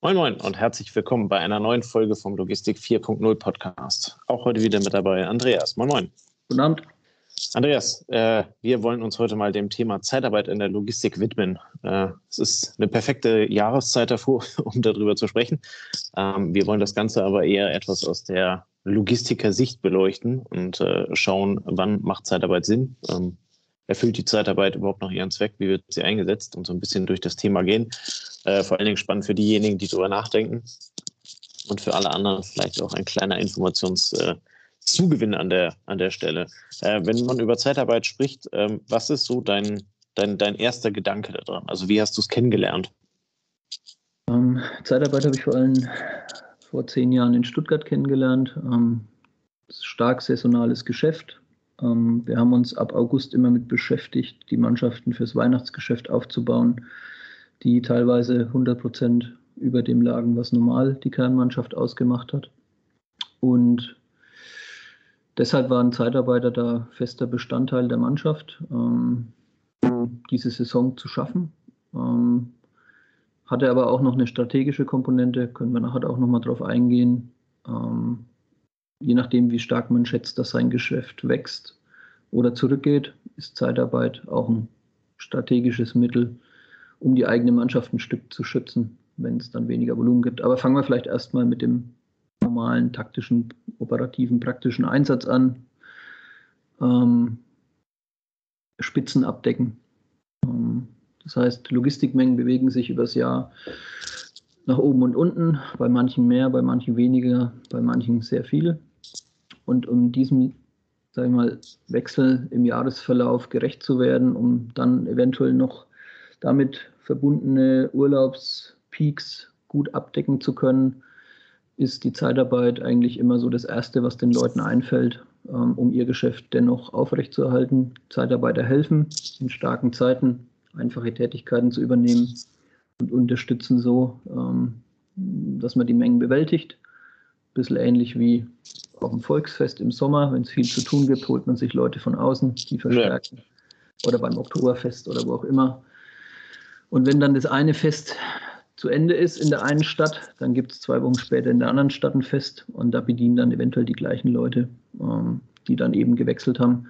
Moin Moin und herzlich willkommen bei einer neuen Folge vom Logistik 4.0 Podcast. Auch heute wieder mit dabei Andreas. Moin Moin. Guten Abend. Andreas, äh, wir wollen uns heute mal dem Thema Zeitarbeit in der Logistik widmen. Äh, es ist eine perfekte Jahreszeit davor, um darüber zu sprechen. Ähm, wir wollen das Ganze aber eher etwas aus der Logistiker-Sicht beleuchten und äh, schauen, wann macht Zeitarbeit Sinn. Ähm, erfüllt die Zeitarbeit überhaupt noch ihren Zweck? Wie wird sie eingesetzt? Und so ein bisschen durch das Thema gehen. Äh, vor allen Dingen spannend für diejenigen, die darüber nachdenken. Und für alle anderen vielleicht auch ein kleiner Informationszugewinn äh, an der, an der Stelle. Äh, wenn man über Zeitarbeit spricht, ähm, was ist so dein, dein, dein erster Gedanke daran? Also wie hast du es kennengelernt? Ähm, Zeitarbeit habe ich vor allem vor zehn Jahren in Stuttgart kennengelernt. Ähm, stark saisonales Geschäft. Ähm, wir haben uns ab August immer mit beschäftigt, die Mannschaften fürs Weihnachtsgeschäft aufzubauen die teilweise 100 Prozent über dem lagen, was normal die Kernmannschaft ausgemacht hat. Und deshalb waren Zeitarbeiter da fester Bestandteil der Mannschaft, ähm, diese Saison zu schaffen. Ähm, hatte aber auch noch eine strategische Komponente, können wir nachher auch nochmal drauf eingehen. Ähm, je nachdem, wie stark man schätzt, dass sein Geschäft wächst oder zurückgeht, ist Zeitarbeit auch ein strategisches Mittel, um die eigene Mannschaft ein Stück zu schützen, wenn es dann weniger Volumen gibt. Aber fangen wir vielleicht erstmal mit dem normalen, taktischen, operativen, praktischen Einsatz an. Ähm, Spitzen abdecken. Ähm, das heißt, Logistikmengen bewegen sich übers Jahr nach oben und unten, bei manchen mehr, bei manchen weniger, bei manchen sehr viel. Und um diesem sag ich mal, Wechsel im Jahresverlauf gerecht zu werden, um dann eventuell noch damit verbundene Urlaubspeaks gut abdecken zu können, ist die Zeitarbeit eigentlich immer so das Erste, was den Leuten einfällt, ähm, um ihr Geschäft dennoch aufrechtzuerhalten. Zeitarbeiter helfen in starken Zeiten, einfache Tätigkeiten zu übernehmen und unterstützen so, ähm, dass man die Mengen bewältigt. Ein bisschen ähnlich wie auf dem Volksfest im Sommer, wenn es viel zu tun gibt, holt man sich Leute von außen, die verstärken. Ja. Oder beim Oktoberfest oder wo auch immer. Und wenn dann das eine Fest zu Ende ist in der einen Stadt, dann gibt es zwei Wochen später in der anderen Stadt ein Fest und da bedienen dann eventuell die gleichen Leute, ähm, die dann eben gewechselt haben,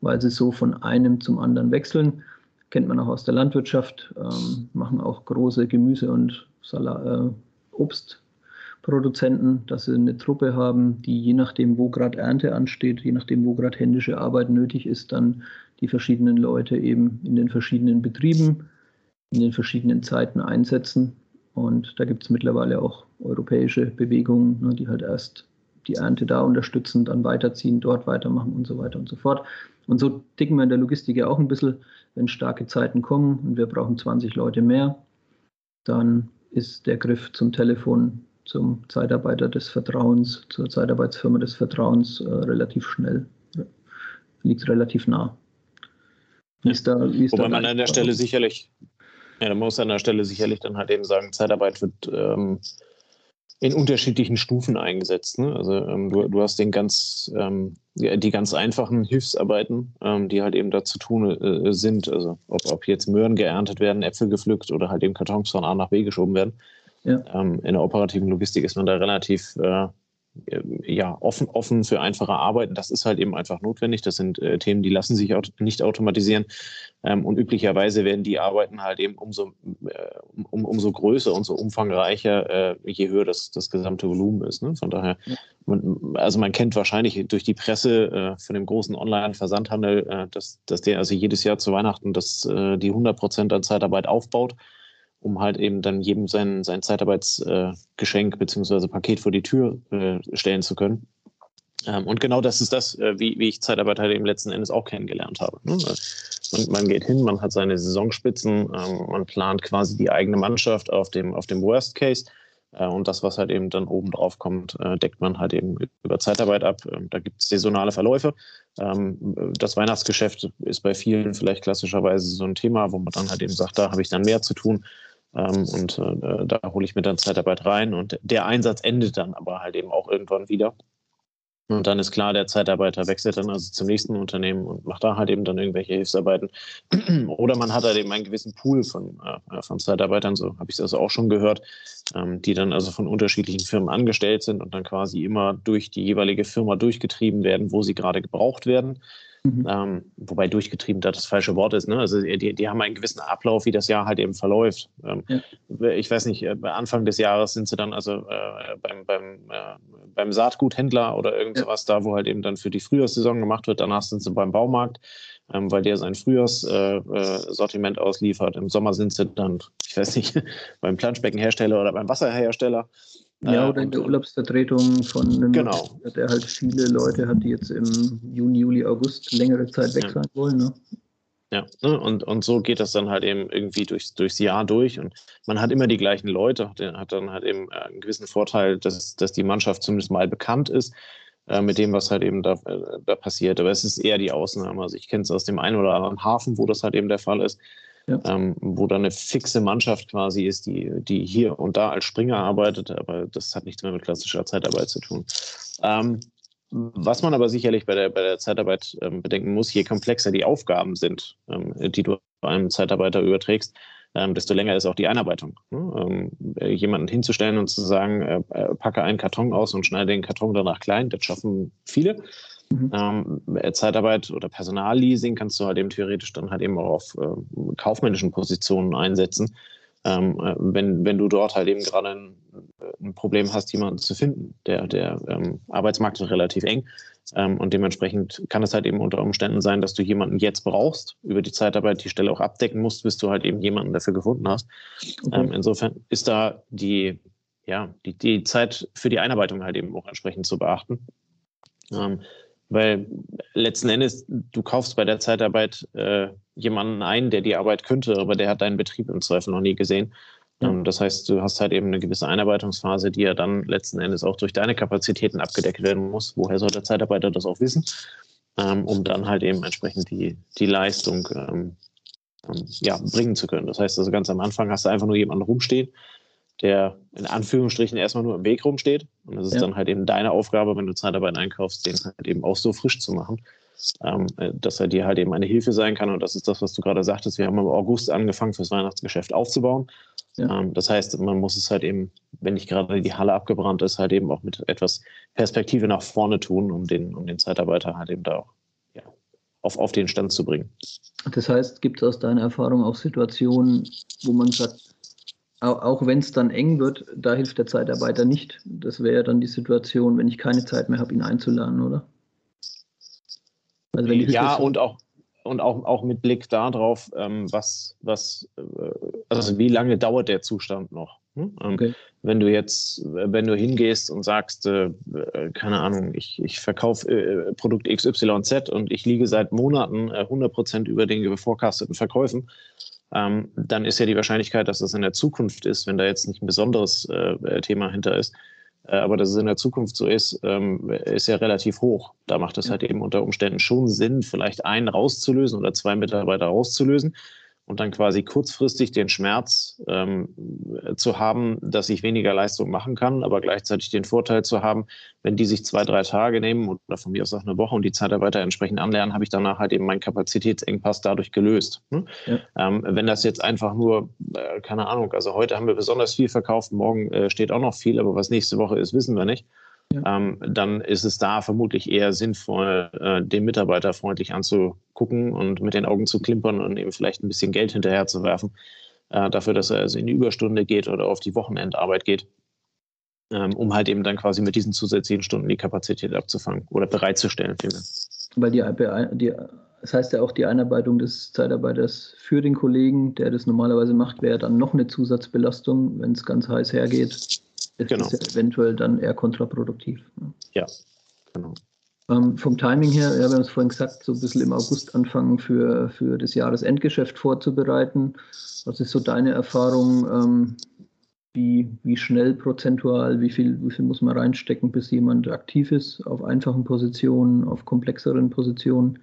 weil sie so von einem zum anderen wechseln. Kennt man auch aus der Landwirtschaft, ähm, machen auch große Gemüse- und Salat, äh, Obstproduzenten, dass sie eine Truppe haben, die je nachdem, wo gerade Ernte ansteht, je nachdem, wo gerade händische Arbeit nötig ist, dann die verschiedenen Leute eben in den verschiedenen Betrieben in den verschiedenen Zeiten einsetzen. Und da gibt es mittlerweile auch europäische Bewegungen, ne, die halt erst die Ernte da unterstützen, dann weiterziehen, dort weitermachen und so weiter und so fort. Und so ticken wir in der Logistik ja auch ein bisschen, wenn starke Zeiten kommen und wir brauchen 20 Leute mehr, dann ist der Griff zum Telefon, zum Zeitarbeiter des Vertrauens, zur Zeitarbeitsfirma des Vertrauens äh, relativ schnell, liegt relativ nah. Wie ist da, wie ist Wobei man an der Stelle sicherlich ja, da muss an der Stelle sicherlich dann halt eben sagen, Zeitarbeit wird ähm, in unterschiedlichen Stufen eingesetzt. Ne? Also ähm, du, du hast den ganz, ähm, die ganz einfachen Hilfsarbeiten, ähm, die halt eben dazu tun äh, sind. Also ob, ob jetzt Möhren geerntet werden, Äpfel gepflückt oder halt eben Kartons von A nach B geschoben werden. Ja. Ähm, in der operativen Logistik ist man da relativ äh, ja, offen, offen für einfache Arbeiten. Das ist halt eben einfach notwendig. Das sind äh, Themen, die lassen sich auch nicht automatisieren. Ähm, und üblicherweise werden die Arbeiten halt eben umso, äh, um, umso größer und so umfangreicher, äh, je höher das, das gesamte Volumen ist. Ne? Von daher, man, also man kennt wahrscheinlich durch die Presse äh, von dem großen Online-Versandhandel, äh, dass, dass der also jedes Jahr zu Weihnachten das, äh, die 100 Prozent an Zeitarbeit aufbaut um halt eben dann jedem sein, sein Zeitarbeitsgeschenk äh, beziehungsweise Paket vor die Tür äh, stellen zu können. Ähm, und genau das ist das, äh, wie, wie ich Zeitarbeit halt eben letzten Endes auch kennengelernt habe. Ne? Man, man, geht hin, man hat seine Saisonspitzen, ähm, man plant quasi die eigene Mannschaft auf dem, auf dem Worst Case. Äh, und das, was halt eben dann oben drauf kommt, äh, deckt man halt eben über Zeitarbeit ab. Ähm, da gibt es saisonale Verläufe. Ähm, das Weihnachtsgeschäft ist bei vielen vielleicht klassischerweise so ein Thema, wo man dann halt eben sagt, da habe ich dann mehr zu tun. Ähm, und äh, da hole ich mir dann Zeitarbeit rein und der Einsatz endet dann aber halt eben auch irgendwann wieder. Und dann ist klar, der Zeitarbeiter wechselt dann also zum nächsten Unternehmen und macht da halt eben dann irgendwelche Hilfsarbeiten. Oder man hat halt eben einen gewissen Pool von, äh, von Zeitarbeitern, so habe ich das auch schon gehört, ähm, die dann also von unterschiedlichen Firmen angestellt sind und dann quasi immer durch die jeweilige Firma durchgetrieben werden, wo sie gerade gebraucht werden. Mhm. Ähm, wobei durchgetrieben da das falsche Wort ist. Ne? Also die, die haben einen gewissen Ablauf, wie das Jahr halt eben verläuft. Ähm, ja. Ich weiß nicht, äh, Anfang des Jahres sind sie dann also äh, beim, beim, äh, beim Saatguthändler oder irgend ja. sowas da, wo halt eben dann für die Frühjahrssaison gemacht wird. Danach sind sie beim Baumarkt, ähm, weil der sein Frühjahrssortiment äh, äh ausliefert. Im Sommer sind sie dann, ich weiß nicht, beim Planschbeckenhersteller oder beim Wasserhersteller. Ja, äh, oder in der Urlaubsvertretung von einem, genau. der halt viele Leute hat, die jetzt im Juni, Juli, August längere Zeit weg ja. sein wollen. Ne? Ja, ne? und, und so geht das dann halt eben irgendwie durchs, durchs Jahr durch und man hat immer die gleichen Leute, der hat dann halt eben äh, einen gewissen Vorteil, dass, dass die Mannschaft zumindest mal bekannt ist äh, mit dem, was halt eben da, da passiert. Aber es ist eher die Ausnahme. Also ich kenne es aus dem einen oder anderen Hafen, wo das halt eben der Fall ist ja. ähm, wo dann eine fixe Mannschaft quasi ist, die, die hier und da als Springer arbeitet, aber das hat nichts mehr mit klassischer Zeitarbeit zu tun. Ähm, was man aber sicherlich bei der, bei der Zeitarbeit ähm, bedenken muss, je komplexer die Aufgaben sind, ähm, die du einem Zeitarbeiter überträgst, ähm, desto länger ist auch die Einarbeitung. Ne? Ähm, jemanden hinzustellen und zu sagen, äh, äh, packe einen Karton aus und schneide den Karton danach klein, das schaffen viele. Mhm. Ähm, Zeitarbeit oder Personalleasing kannst du halt eben theoretisch dann halt eben auch auf äh, kaufmännischen Positionen einsetzen. Ähm, äh, wenn, wenn du dort halt eben gerade ein, ein, Problem hast, jemanden zu finden. Der, der ähm, Arbeitsmarkt ist relativ eng ähm, und dementsprechend kann es halt eben unter Umständen sein, dass du jemanden jetzt brauchst, über die Zeitarbeit die Stelle auch abdecken musst, bis du halt eben jemanden dafür gefunden hast. Okay. Ähm, insofern ist da die, ja, die, die Zeit für die Einarbeitung halt eben auch entsprechend zu beachten. Ähm, weil letzten Endes, du kaufst bei der Zeitarbeit äh, jemanden ein, der die Arbeit könnte, aber der hat deinen Betrieb im Zweifel noch nie gesehen. Ähm, das heißt, du hast halt eben eine gewisse Einarbeitungsphase, die ja dann letzten Endes auch durch deine Kapazitäten abgedeckt werden muss. Woher soll der Zeitarbeiter das auch wissen? Ähm, um dann halt eben entsprechend die, die Leistung ähm, ähm ja, bringen zu können. Das heißt, also ganz am Anfang hast du einfach nur jemanden rumstehen, der in Anführungsstrichen erstmal nur im Weg rumsteht. Und das ist ja. dann halt eben deine Aufgabe, wenn du Zeitarbeit einkaufst, den halt eben auch so frisch zu machen, ähm, äh, dass er dir halt eben eine Hilfe sein kann. Und das ist das, was du gerade sagtest. Wir haben im August angefangen, fürs Weihnachtsgeschäft aufzubauen. Ja. Ähm, das heißt, man muss es halt eben, wenn nicht gerade die Halle abgebrannt ist, halt eben auch mit etwas Perspektive nach vorne tun, um den, um den Zeitarbeiter halt eben da auch ja, auf, auf den Stand zu bringen. Das heißt, gibt es aus deiner Erfahrung auch Situationen, wo man sagt, auch wenn es dann eng wird, da hilft der Zeitarbeiter nicht. Das wäre dann die Situation, wenn ich keine Zeit mehr habe, ihn einzuladen, oder? Also ja, und auch und auch, auch mit Blick darauf, ähm, was, was, äh, also wie lange dauert der Zustand noch? Hm? Ähm, okay. Wenn du jetzt, wenn du hingehst und sagst, äh, äh keine Ahnung, ich, ich verkaufe äh, Produkt XYZ und ich liege seit Monaten äh, 100% über den geforecasteten Verkäufen, ähm, dann ist ja die Wahrscheinlichkeit, dass das in der Zukunft ist, wenn da jetzt nicht ein besonderes äh, Thema hinter ist, äh, aber dass es in der Zukunft so ist, ähm, ist ja relativ hoch. Da macht es halt eben unter Umständen schon Sinn, vielleicht einen rauszulösen oder zwei Mitarbeiter rauszulösen und dann quasi kurzfristig den Schmerz ähm, zu haben, dass ich weniger Leistung machen kann, aber gleichzeitig den Vorteil zu haben, wenn die sich zwei, drei Tage nehmen oder von mir aus auch eine Woche und die Zeitarbeiter entsprechend anlernen, habe ich danach halt eben meinen Kapazitätsengpass dadurch gelöst. Hm? Ja. Ähm, wenn das jetzt einfach nur, äh, keine Ahnung, also heute haben wir besonders viel verkauft, morgen äh, steht auch noch viel, aber was nächste Woche ist, wissen wir nicht ja. ähm, dann ist es da vermutlich eher sinnvoll, äh, den Mitarbeiter freundlich anzugucken und mit den Augen zu klimpern und eben vielleicht ein bisschen Geld hinterher zu werfen, äh, dafür, dass er also in die Überstunde geht oder auf die Wochenendarbeit geht, ähm, um halt eben dann quasi mit diesen zusätzlichen Stunden die Kapazität abzufangen oder bereitzustellen. Vielmehr. Weil die, die, das heißt ja auch, die Einarbeitung des Zeitarbeiters für den Kollegen, der das normalerweise macht, wäre dann noch eine Zusatzbelastung, wenn es ganz heiß hergeht ist genau. ja eventuell dann eher kontraproduktiv. Ne? Ja, genau. Ähm, vom Timing her, ja, wir haben es vorhin gesagt, so ein bisschen im August anfangen für, für das Jahresendgeschäft vorzubereiten. Was ist so deine Erfahrung? Ähm, wie, wie schnell prozentual, wie viel, wie viel muss man reinstecken, bis jemand aktiv ist auf einfachen Positionen, auf komplexeren Positionen?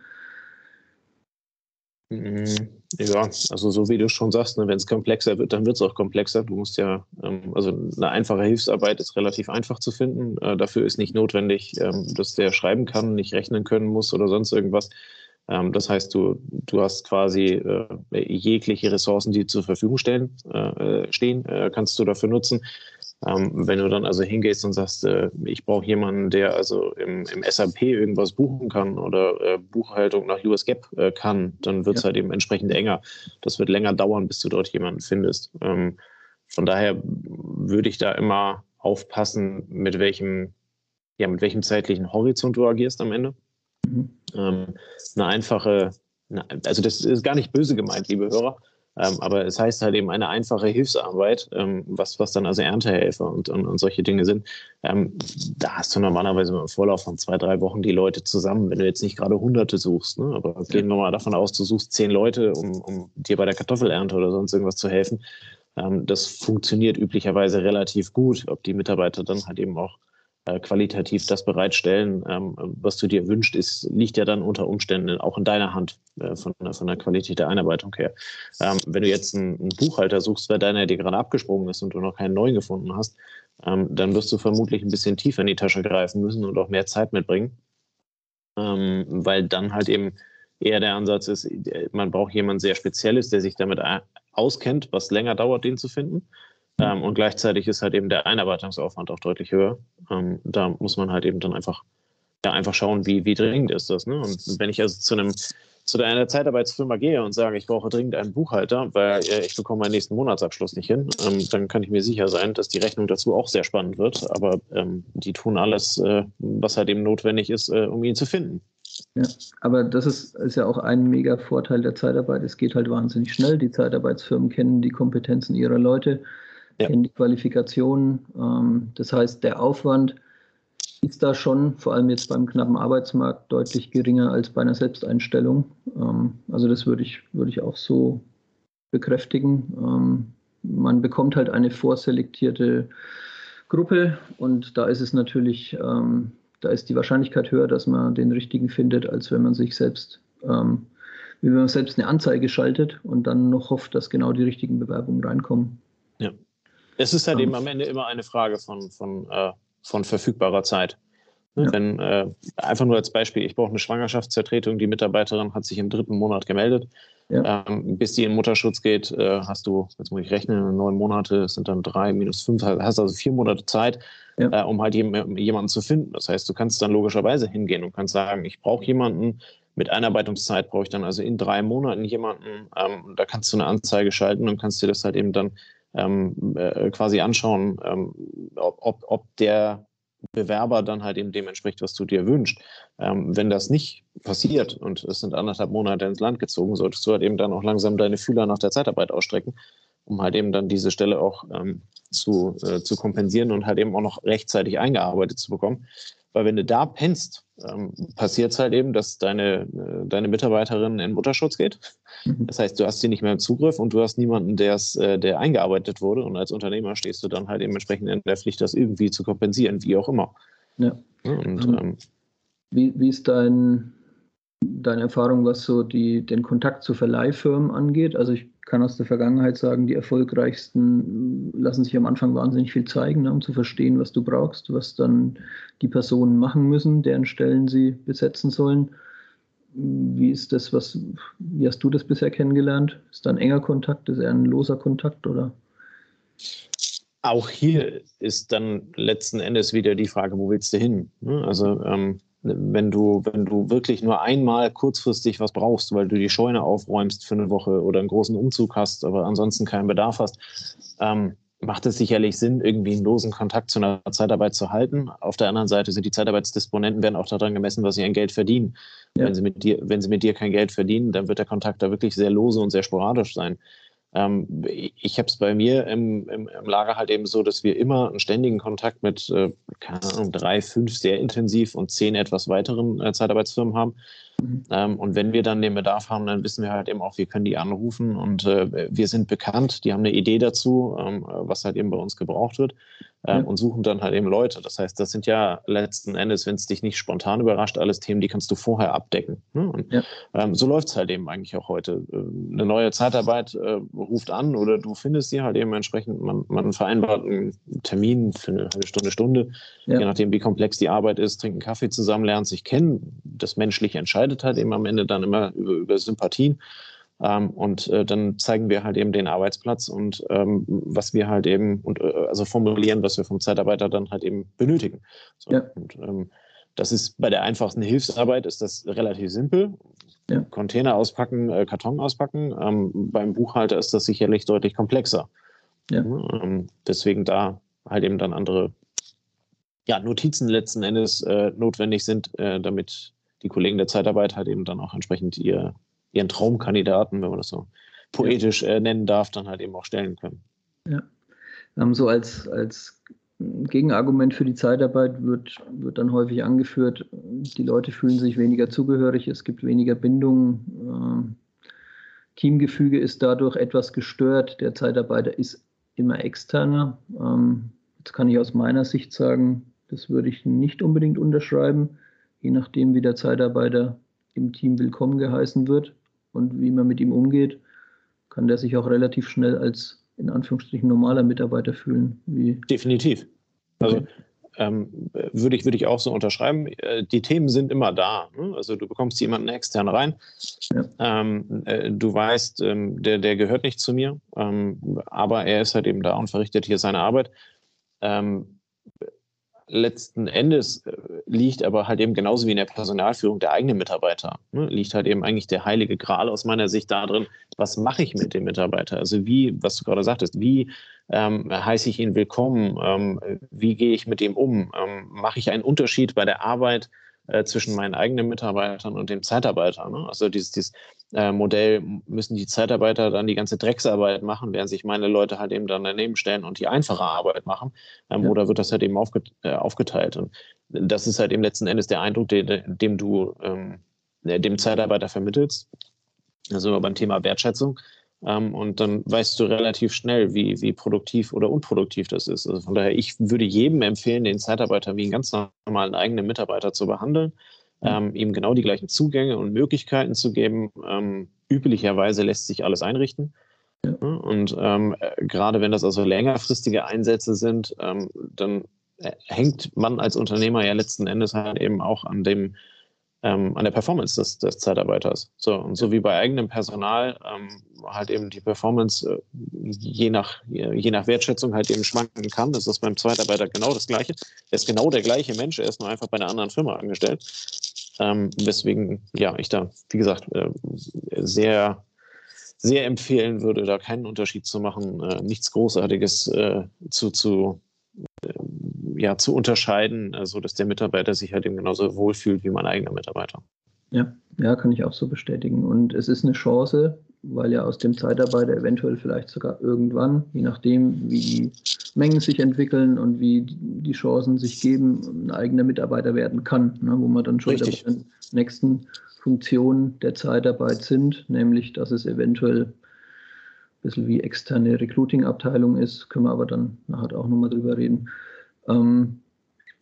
Mhm. Ja, also so wie du schon sagst, ne, wenn es komplexer wird, dann wird es auch komplexer. Du musst ja, ähm, also eine einfache Hilfsarbeit ist relativ einfach zu finden. Äh, dafür ist nicht notwendig, ähm, dass der schreiben kann, nicht rechnen können muss oder sonst irgendwas. Ähm, das heißt, du, du hast quasi äh, jegliche Ressourcen, die zur Verfügung stellen, äh, stehen, äh, kannst du dafür nutzen. Ähm, wenn du dann also hingehst und sagst, äh, ich brauche jemanden, der also im, im SAP irgendwas buchen kann oder äh, Buchhaltung nach US GAAP äh, kann, dann wird es ja. halt eben entsprechend enger. Das wird länger dauern, bis du dort jemanden findest. Ähm, von daher würde ich da immer aufpassen, mit welchem, ja, mit welchem zeitlichen Horizont du agierst am Ende. Mhm. Ähm, eine einfache, eine, also das ist gar nicht böse gemeint, liebe Hörer, ähm, aber es heißt halt eben eine einfache Hilfsarbeit, ähm, was, was dann also Erntehelfer und, und, und solche Dinge sind. Ähm, da hast du normalerweise im Vorlauf von zwei, drei Wochen die Leute zusammen, wenn du jetzt nicht gerade Hunderte suchst. Ne? Aber gehen wir mal davon aus, du suchst zehn Leute, um, um dir bei der Kartoffelernte oder sonst irgendwas zu helfen. Ähm, das funktioniert üblicherweise relativ gut, ob die Mitarbeiter dann halt eben auch äh, qualitativ das bereitstellen, ähm, was du dir wünschst, ist, liegt ja dann unter Umständen auch in deiner Hand äh, von, von der Qualität der Einarbeitung her. Ähm, wenn du jetzt einen, einen, Buchhalter suchst, weil deiner dir gerade abgesprungen ist und du noch keinen neuen gefunden hast, ähm, dann wirst du vermutlich ein bisschen tiefer in die Tasche greifen müssen und auch mehr Zeit mitbringen, ähm, weil dann halt eben eher der Ansatz ist, man braucht jemanden sehr Spezielles, der sich damit auskennt, was länger dauert, den zu finden. Ähm, und gleichzeitig ist halt eben der Einarbeitungsaufwand auch deutlich höher. Ähm, da muss man halt eben dann einfach, ja, einfach schauen, wie, wie dringend ist das. Ne? Und wenn ich also zu einem zu einer Zeitarbeitsfirma gehe und sage, ich brauche dringend einen Buchhalter, weil äh, ich bekomme meinen nächsten Monatsabschluss nicht hin, ähm, dann kann ich mir sicher sein, dass die Rechnung dazu auch sehr spannend wird. Aber ähm, die tun alles, äh, was halt eben notwendig ist, äh, um ihn zu finden. Ja, aber das ist, ist ja auch ein mega Vorteil der Zeitarbeit. Es geht halt wahnsinnig schnell. Die Zeitarbeitsfirmen kennen die Kompetenzen ihrer Leute ja. kennen die Qualifikationen. Ähm, das heißt, der Aufwand ist da schon, vor allem jetzt beim knappen Arbeitsmarkt, deutlich geringer als bei einer Selbsteinstellung. Ähm, also das würde ich, würde ich auch so bekräftigen. Ähm, man bekommt halt eine vorselektierte Gruppe und da ist es natürlich, ähm, da ist die Wahrscheinlichkeit höher, dass man den richtigen findet, als wenn man sich selbst, ähm, wie wenn man selbst eine Anzeige schaltet und dann noch hofft, dass genau die richtigen Bewerbungen reinkommen. Ja. Es ist halt eben am Ende immer eine Frage von, von, äh, von verfügbarer Zeit. Ne, ja. Wenn, äh, einfach nur als Beispiel, ich brauche eine Schwangerschaftsvertretung, die Mitarbeiterin hat sich im dritten Monat gemeldet. Ja. Ähm, bis die in Mutterschutz geht, äh, hast du, jetzt muss ich rechnen, neun Monate, sind dann drei minus fünf, hast also vier Monate Zeit, ja. äh, um halt jemanden zu finden. Das heißt, du kannst dann logischerweise hingehen und kannst sagen, ich brauche jemanden, mit Einarbeitungszeit brauche ich dann also in drei Monaten jemanden. Ähm, da kannst du eine Anzeige schalten und kannst dir das halt eben dann ähm, äh, quasi anschauen, ähm, ob, ob der Bewerber dann halt eben dem entspricht, was du dir wünschst. Ähm, wenn das nicht passiert und es sind anderthalb Monate ins Land gezogen, solltest du halt eben dann auch langsam deine Fühler nach der Zeitarbeit ausstrecken, um halt eben dann diese Stelle auch ähm, zu, äh, zu kompensieren und halt eben auch noch rechtzeitig eingearbeitet zu bekommen. Weil wenn du da pennst, ähm, passiert es halt eben, dass deine, äh, deine Mitarbeiterin in Mutterschutz geht. Mhm. Das heißt, du hast sie nicht mehr im Zugriff und du hast niemanden, der's, äh, der eingearbeitet wurde. Und als Unternehmer stehst du dann halt dementsprechend in der Pflicht, das irgendwie zu kompensieren, wie auch immer. Ja. Und, ähm, ähm, wie, wie ist dein, deine Erfahrung, was so die, den Kontakt zu Verleihfirmen angeht? Also ich kann aus der Vergangenheit sagen, die erfolgreichsten lassen sich am Anfang wahnsinnig viel zeigen, ne, um zu verstehen, was du brauchst, was dann die Personen machen müssen, deren Stellen sie besetzen sollen. Wie ist das, was, wie hast du das bisher kennengelernt? Ist da ein enger Kontakt, ist eher ein loser Kontakt oder? Auch hier ist dann letzten Endes wieder die Frage, wo willst du hin? Ne? Also ähm, wenn du, wenn du wirklich nur einmal kurzfristig was brauchst, weil du die Scheune aufräumst für eine Woche oder einen großen Umzug hast, aber ansonsten keinen Bedarf hast, ähm, macht es sicherlich Sinn, irgendwie einen losen Kontakt zu einer Zeitarbeit zu halten. Auf der anderen Seite sind die Zeitarbeitsdisponenten werden auch daran gemessen, was sie an Geld verdienen. Ja. Wenn, sie mit dir, wenn sie mit dir kein Geld verdienen, dann wird der Kontakt da wirklich sehr lose und sehr sporadisch sein. Ähm, ich habe es bei mir im, im, im, Lager halt eben so, dass wir immer einen ständigen Kontakt mit, äh, keine Ahnung, drei, fünf sehr intensiv und zehn etwas weiteren äh, Zeitarbeitsfirmen haben. Mhm. Ähm, und wenn wir dann den Bedarf haben, dann wissen wir halt eben auch, wir können die anrufen und äh, wir sind bekannt, die haben eine Idee dazu, ähm, was halt eben bei uns gebraucht wird ähm, ja. und suchen dann halt eben Leute. Das heißt, das sind ja letzten Endes, wenn es dich nicht spontan überrascht, alles Themen, die kannst du vorher abdecken. Ne? Und ja. ähm, so läuft es halt eben eigentlich auch heute. Äh, eine neue Zeitarbeit äh, ruft an oder du findest sie halt eben entsprechend, man, man vereinbart einen Termin für eine halbe Stunde, Stunde, ja. je nachdem, wie komplex die Arbeit ist, trinkt einen Kaffee zusammen, lernt sich kennen. Das Menschliche entscheidet halt eben am Ende dann immer über, über Sympathien. Ähm, und äh, dann zeigen wir halt eben den Arbeitsplatz und ähm, was wir halt eben und äh, also formulieren, was wir vom Zeitarbeiter dann halt eben benötigen. So, ja. Und ähm, das ist bei der einfachsten Hilfsarbeit ist das relativ simpel. Ja. Container auspacken, äh, Karton auspacken. Ähm, beim Buchhalter ist das sicherlich deutlich komplexer. Ja. Ähm, deswegen da halt eben dann andere ja, Notizen letzten Endes äh, notwendig sind, äh, damit die Kollegen der Zeitarbeit halt eben dann auch entsprechend ihr, ihren Traumkandidaten, wenn man das so poetisch äh, nennen darf, dann halt eben auch stellen können. Ja. Ähm, so als, als Gegenargument für die Zeitarbeit wird, wird dann häufig angeführt, die Leute fühlen sich weniger zugehörig, es gibt weniger Bindung, äh, Teamgefüge ist dadurch etwas gestört, der Zeitarbeiter ist immer externer. Ähm, jetzt kann ich aus meiner Sicht sagen, das würde ich nicht unbedingt unterschreiben je nachdem, wie der Zeitarbeiter im Team willkommen geheißen wird und wie man mit ihm umgeht, kann der sich auch relativ schnell als in Anführungsstrichen normaler Mitarbeiter fühlen. Wie Definitiv. Also ähm, würde ich, würde ich auch so unterschreiben. Äh, die Themen sind immer da. Ne? Also du bekommst jemanden extern rein. Ja. Ähm, äh, du weißt, ähm, der, der gehört nicht zu mir, ähm, aber er ist halt eben da und verrichtet hier seine Arbeit. Letzten Endes äh, liegt aber halt eben genauso wie in der Personalführung der eigene Mitarbeiter, ne, liegt halt eben eigentlich der heilige Gral aus meiner Sicht darin, was mache ich mit dem Mitarbeiter? Also wie, was du gerade sagtest, wie ähm, heiße ich ihn willkommen? Ähm, wie gehe ich mit ihm um? Ähm, mache ich einen Unterschied bei der Arbeit? Äh, zwischen meinen eigenen Mitarbeitern und dem Zeitarbeiter. Ne? Also dieses, dieses äh, Modell müssen die Zeitarbeiter dann die ganze Drecksarbeit machen, während sich meine Leute halt eben dann daneben stellen und die einfache Arbeit machen. Ähm, ja. Oder wird das halt eben aufget äh, aufgeteilt? Und das ist halt eben letzten Endes der Eindruck, den, dem du ähm, dem Zeitarbeiter vermittelst. Also beim Thema Wertschätzung. Ähm, und dann weißt du relativ schnell, wie, wie produktiv oder unproduktiv das ist. Also von daher, ich würde jedem empfehlen, den Zeitarbeiter wie einen ganz normalen eigenen Mitarbeiter zu behandeln. Ähm, ihm genau die gleichen Zugänge und Möglichkeiten zu geben. Ähm, üblicherweise lässt sich alles einrichten. Ja. Und ähm, gerade wenn das also längerfristige Einsätze sind, ähm, dann äh, hängt man als Unternehmer ja letzten Endes halt eben auch an dem ähm, an der Performance des, des, Zeitarbeiters. So, und so wie bei eigenem Personal ähm, halt eben die Performance äh, je, nach, je nach Wertschätzung halt eben schwanken kann, ist das beim Zeitarbeiter genau das Gleiche. Er ist genau der gleiche Mensch, er ist nur einfach bei einer anderen Firma angestellt. Ähm, weswegen, ja, ich da, wie gesagt, äh, sehr, sehr empfehlen würde, da keinen Unterschied zu machen, äh, nichts Großartiges äh, zu, zu ja, zu unterscheiden, also dass der Mitarbeiter sich halt eben genauso wohlfühlt wie mein eigener Mitarbeiter. Ja, ja, kann ich auch so bestätigen. Und es ist eine Chance, weil ja aus dem Zeitarbeiter eventuell vielleicht sogar irgendwann, je nachdem, wie die Mengen sich entwickeln und wie die Chancen sich geben, ein eigener Mitarbeiter werden kann, ne, wo man dann schon bei der nächsten Funktion der Zeitarbeit sind, nämlich dass es eventuell ein bisschen wie externe Recruiting-Abteilung ist, können wir aber dann nachher auch nochmal drüber reden. Ähm,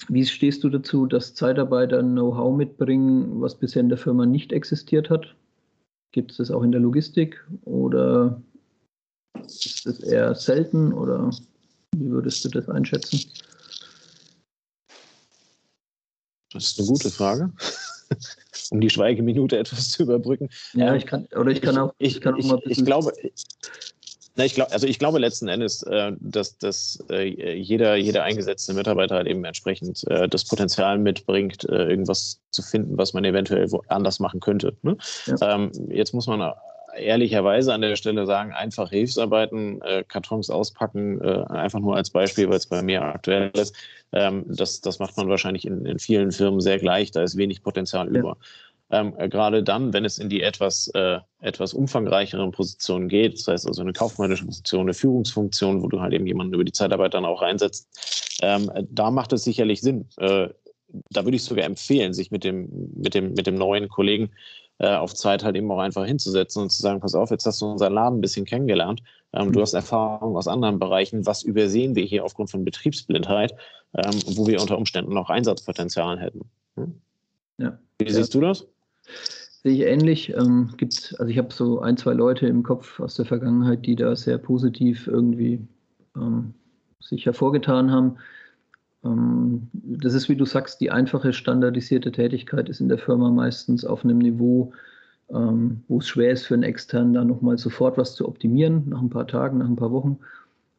wie stehst du dazu, dass Zeitarbeiter Know-how mitbringen, was bisher in der Firma nicht existiert hat? Gibt es das auch in der Logistik oder ist das eher selten oder wie würdest du das einschätzen? Das ist eine gute Frage. um die Schweigeminute etwas zu überbrücken. Ja, ich kann, oder ich kann auch, ich, ich, kann auch mal ich, ich glaube, na, ich glaub, also ich glaube letzten Endes, äh, dass, dass äh, jeder, jeder eingesetzte Mitarbeiter halt eben entsprechend äh, das Potenzial mitbringt, äh, irgendwas zu finden, was man eventuell anders machen könnte. Ne? Ja. Ähm, jetzt muss man ehrlicherweise an der Stelle sagen, einfach Hilfsarbeiten, äh, Kartons auspacken, äh, einfach nur als Beispiel, weil es bei mir aktuell ist. Ähm, das, das macht man wahrscheinlich in, in vielen Firmen sehr gleich, da ist wenig Potenzial ja. über ähm, äh, gerade dann, wenn es in die etwas, äh, etwas umfangreicheren Positionen geht, das heißt also eine kaufmännische Position, eine Führungsfunktion, wo du halt eben jemanden über die Zeitarbeit dann auch einsetzt, ähm, da macht es sicherlich Sinn. Äh, da würde ich sogar empfehlen, sich mit dem, mit dem, mit dem neuen Kollegen äh, auf Zeit halt eben auch einfach hinzusetzen und zu sagen, pass auf, jetzt hast du unseren Laden ein bisschen kennengelernt, ähm, du hast Erfahrung aus anderen Bereichen, was übersehen wir hier aufgrund von Betriebsblindheit, ähm, wo wir unter Umständen noch Einsatzpotenzial hätten. Hm? Ja. Wie siehst du das? Sehe ich ähnlich. Ähm, gibt, also ich habe so ein, zwei Leute im Kopf aus der Vergangenheit, die da sehr positiv irgendwie ähm, sich hervorgetan haben. Ähm, das ist, wie du sagst, die einfache standardisierte Tätigkeit ist in der Firma meistens auf einem Niveau, ähm, wo es schwer ist für einen externen da nochmal sofort was zu optimieren, nach ein paar Tagen, nach ein paar Wochen.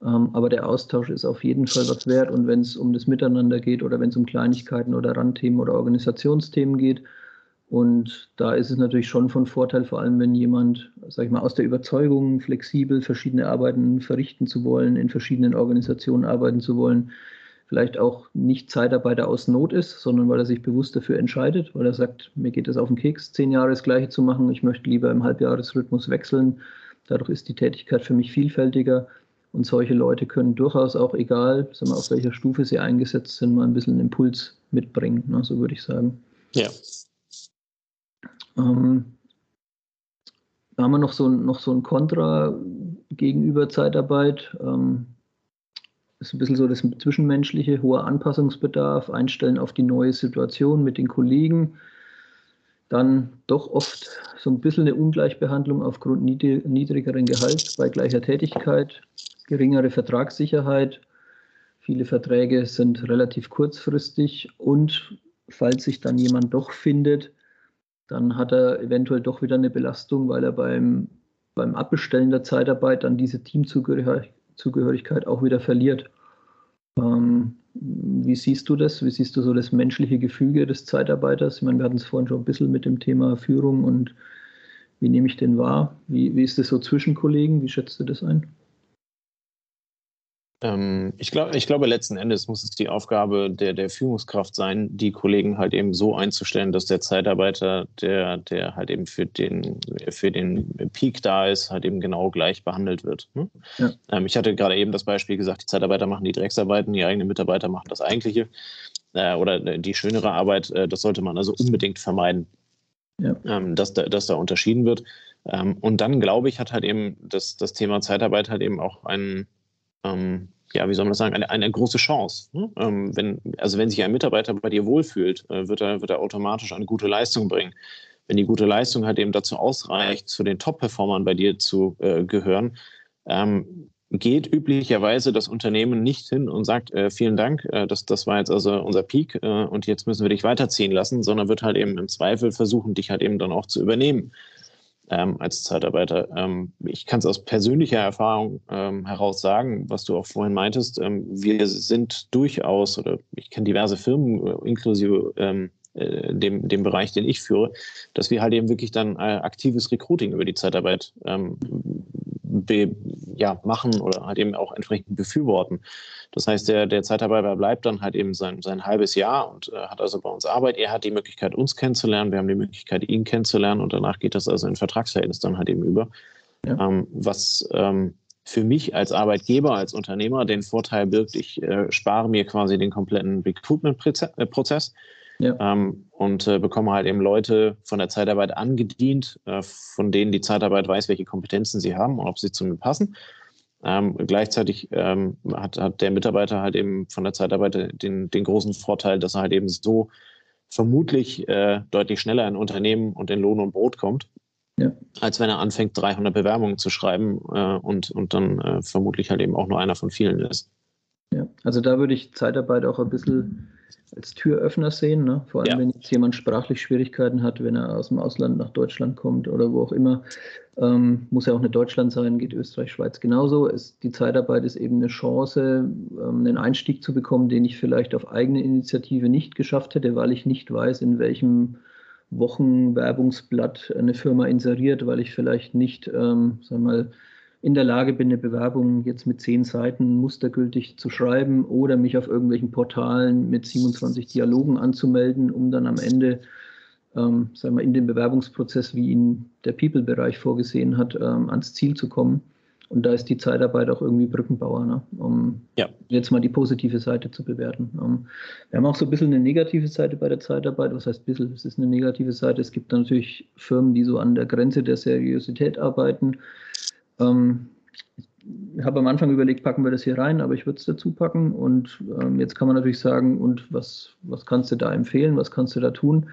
Ähm, aber der Austausch ist auf jeden Fall was wert und wenn es um das Miteinander geht oder wenn es um Kleinigkeiten oder Randthemen oder Organisationsthemen geht, und da ist es natürlich schon von Vorteil, vor allem wenn jemand, sag ich mal, aus der Überzeugung, flexibel verschiedene Arbeiten verrichten zu wollen, in verschiedenen Organisationen arbeiten zu wollen, vielleicht auch nicht Zeitarbeiter aus Not ist, sondern weil er sich bewusst dafür entscheidet, weil er sagt, mir geht es auf den Keks, zehn Jahre das Gleiche zu machen, ich möchte lieber im Halbjahresrhythmus wechseln. Dadurch ist die Tätigkeit für mich vielfältiger. Und solche Leute können durchaus auch, egal sagen wir, auf welcher Stufe sie eingesetzt sind, mal ein bisschen einen Impuls mitbringen, ne, so würde ich sagen. Ja, ähm, da haben wir noch so, noch so ein Kontra gegenüber Zeitarbeit. Ähm, ist ein bisschen so das Zwischenmenschliche, hoher Anpassungsbedarf, Einstellen auf die neue Situation mit den Kollegen. Dann doch oft so ein bisschen eine Ungleichbehandlung aufgrund niedrigeren Gehalts bei gleicher Tätigkeit, geringere Vertragssicherheit. Viele Verträge sind relativ kurzfristig und falls sich dann jemand doch findet, dann hat er eventuell doch wieder eine Belastung, weil er beim, beim Abbestellen der Zeitarbeit dann diese Teamzugehörigkeit auch wieder verliert. Ähm, wie siehst du das? Wie siehst du so das menschliche Gefüge des Zeitarbeiters? Ich meine, wir hatten es vorhin schon ein bisschen mit dem Thema Führung und wie nehme ich den wahr? Wie, wie ist das so zwischen Kollegen? Wie schätzt du das ein? Ähm, ich, glaub, ich glaube, letzten Endes muss es die Aufgabe der, der Führungskraft sein, die Kollegen halt eben so einzustellen, dass der Zeitarbeiter, der, der halt eben für den, für den Peak da ist, halt eben genau gleich behandelt wird. Ne? Ja. Ähm, ich hatte gerade eben das Beispiel gesagt, die Zeitarbeiter machen die Drecksarbeiten, die eigenen Mitarbeiter machen das Eigentliche äh, oder die schönere Arbeit. Äh, das sollte man also unbedingt vermeiden, ja. ähm, dass, da, dass da unterschieden wird. Ähm, und dann, glaube ich, hat halt eben das, das Thema Zeitarbeit halt eben auch einen ähm, ja, wie soll man das sagen, eine, eine große Chance. Ne? Ähm, wenn, also wenn sich ein Mitarbeiter bei dir wohlfühlt, äh, wird, er, wird er automatisch eine gute Leistung bringen. Wenn die gute Leistung halt eben dazu ausreicht, zu den Top-Performern bei dir zu äh, gehören, ähm, geht üblicherweise das Unternehmen nicht hin und sagt, äh, vielen Dank, äh, das, das war jetzt also unser Peak äh, und jetzt müssen wir dich weiterziehen lassen, sondern wird halt eben im Zweifel versuchen, dich halt eben dann auch zu übernehmen ähm, als Zeitarbeiter. Ähm, ich kann es aus persönlicher Erfahrung ähm, heraus sagen, was du auch vorhin meintest. Ähm, wir sind durchaus, oder ich kenne diverse Firmen, äh, inklusive ähm, äh, dem, dem Bereich, den ich führe, dass wir halt eben wirklich dann äh, aktives Recruiting über die Zeitarbeit ähm, be, ja, machen oder halt eben auch entsprechend befürworten. Das heißt, der, der Zeitarbeiter bleibt dann halt eben sein, sein halbes Jahr und äh, hat also bei uns Arbeit. Er hat die Möglichkeit, uns kennenzulernen. Wir haben die Möglichkeit, ihn kennenzulernen und danach geht das also in Vertragsverhältnis dann halt eben über. Ja. Ähm, was ähm, für mich als Arbeitgeber, als Unternehmer den Vorteil birgt, ich äh, spare mir quasi den kompletten Recruitment-Prozess. Ja. Ähm, und äh, bekomme halt eben Leute von der Zeitarbeit angedient, äh, von denen die Zeitarbeit weiß, welche Kompetenzen sie haben und ob sie zu mir passen. Ähm, gleichzeitig ähm, hat, hat der Mitarbeiter halt eben von der Zeitarbeit den, den großen Vorteil, dass er halt eben so vermutlich äh, deutlich schneller in Unternehmen und in Lohn und Brot kommt, ja. als wenn er anfängt, 300 Bewerbungen zu schreiben äh, und, und dann äh, vermutlich halt eben auch nur einer von vielen ist. Ja, also da würde ich Zeitarbeit auch ein bisschen als Türöffner sehen. Ne? Vor allem, ja. wenn jetzt jemand sprachlich Schwierigkeiten hat, wenn er aus dem Ausland nach Deutschland kommt oder wo auch immer. Ähm, muss ja auch nicht Deutschland sein, geht Österreich, Schweiz genauso. Es, die Zeitarbeit ist eben eine Chance, ähm, einen Einstieg zu bekommen, den ich vielleicht auf eigene Initiative nicht geschafft hätte, weil ich nicht weiß, in welchem Wochenwerbungsblatt eine Firma inseriert, weil ich vielleicht nicht, ähm, sag mal, in der Lage bin, eine Bewerbung jetzt mit zehn Seiten mustergültig zu schreiben oder mich auf irgendwelchen Portalen mit 27 Dialogen anzumelden, um dann am Ende, ähm, sagen wir, in den Bewerbungsprozess, wie ihn der People-Bereich vorgesehen hat, ähm, ans Ziel zu kommen. Und da ist die Zeitarbeit auch irgendwie Brückenbauer, ne? um ja. jetzt mal die positive Seite zu bewerten. Um, ähm, wir haben auch so ein bisschen eine negative Seite bei der Zeitarbeit. Was heißt ein bisschen? Es ist eine negative Seite. Es gibt natürlich Firmen, die so an der Grenze der Seriosität arbeiten ähm, ich habe am Anfang überlegt, packen wir das hier rein, aber ich würde es dazu packen. Und ähm, jetzt kann man natürlich sagen, und was, was kannst du da empfehlen, was kannst du da tun?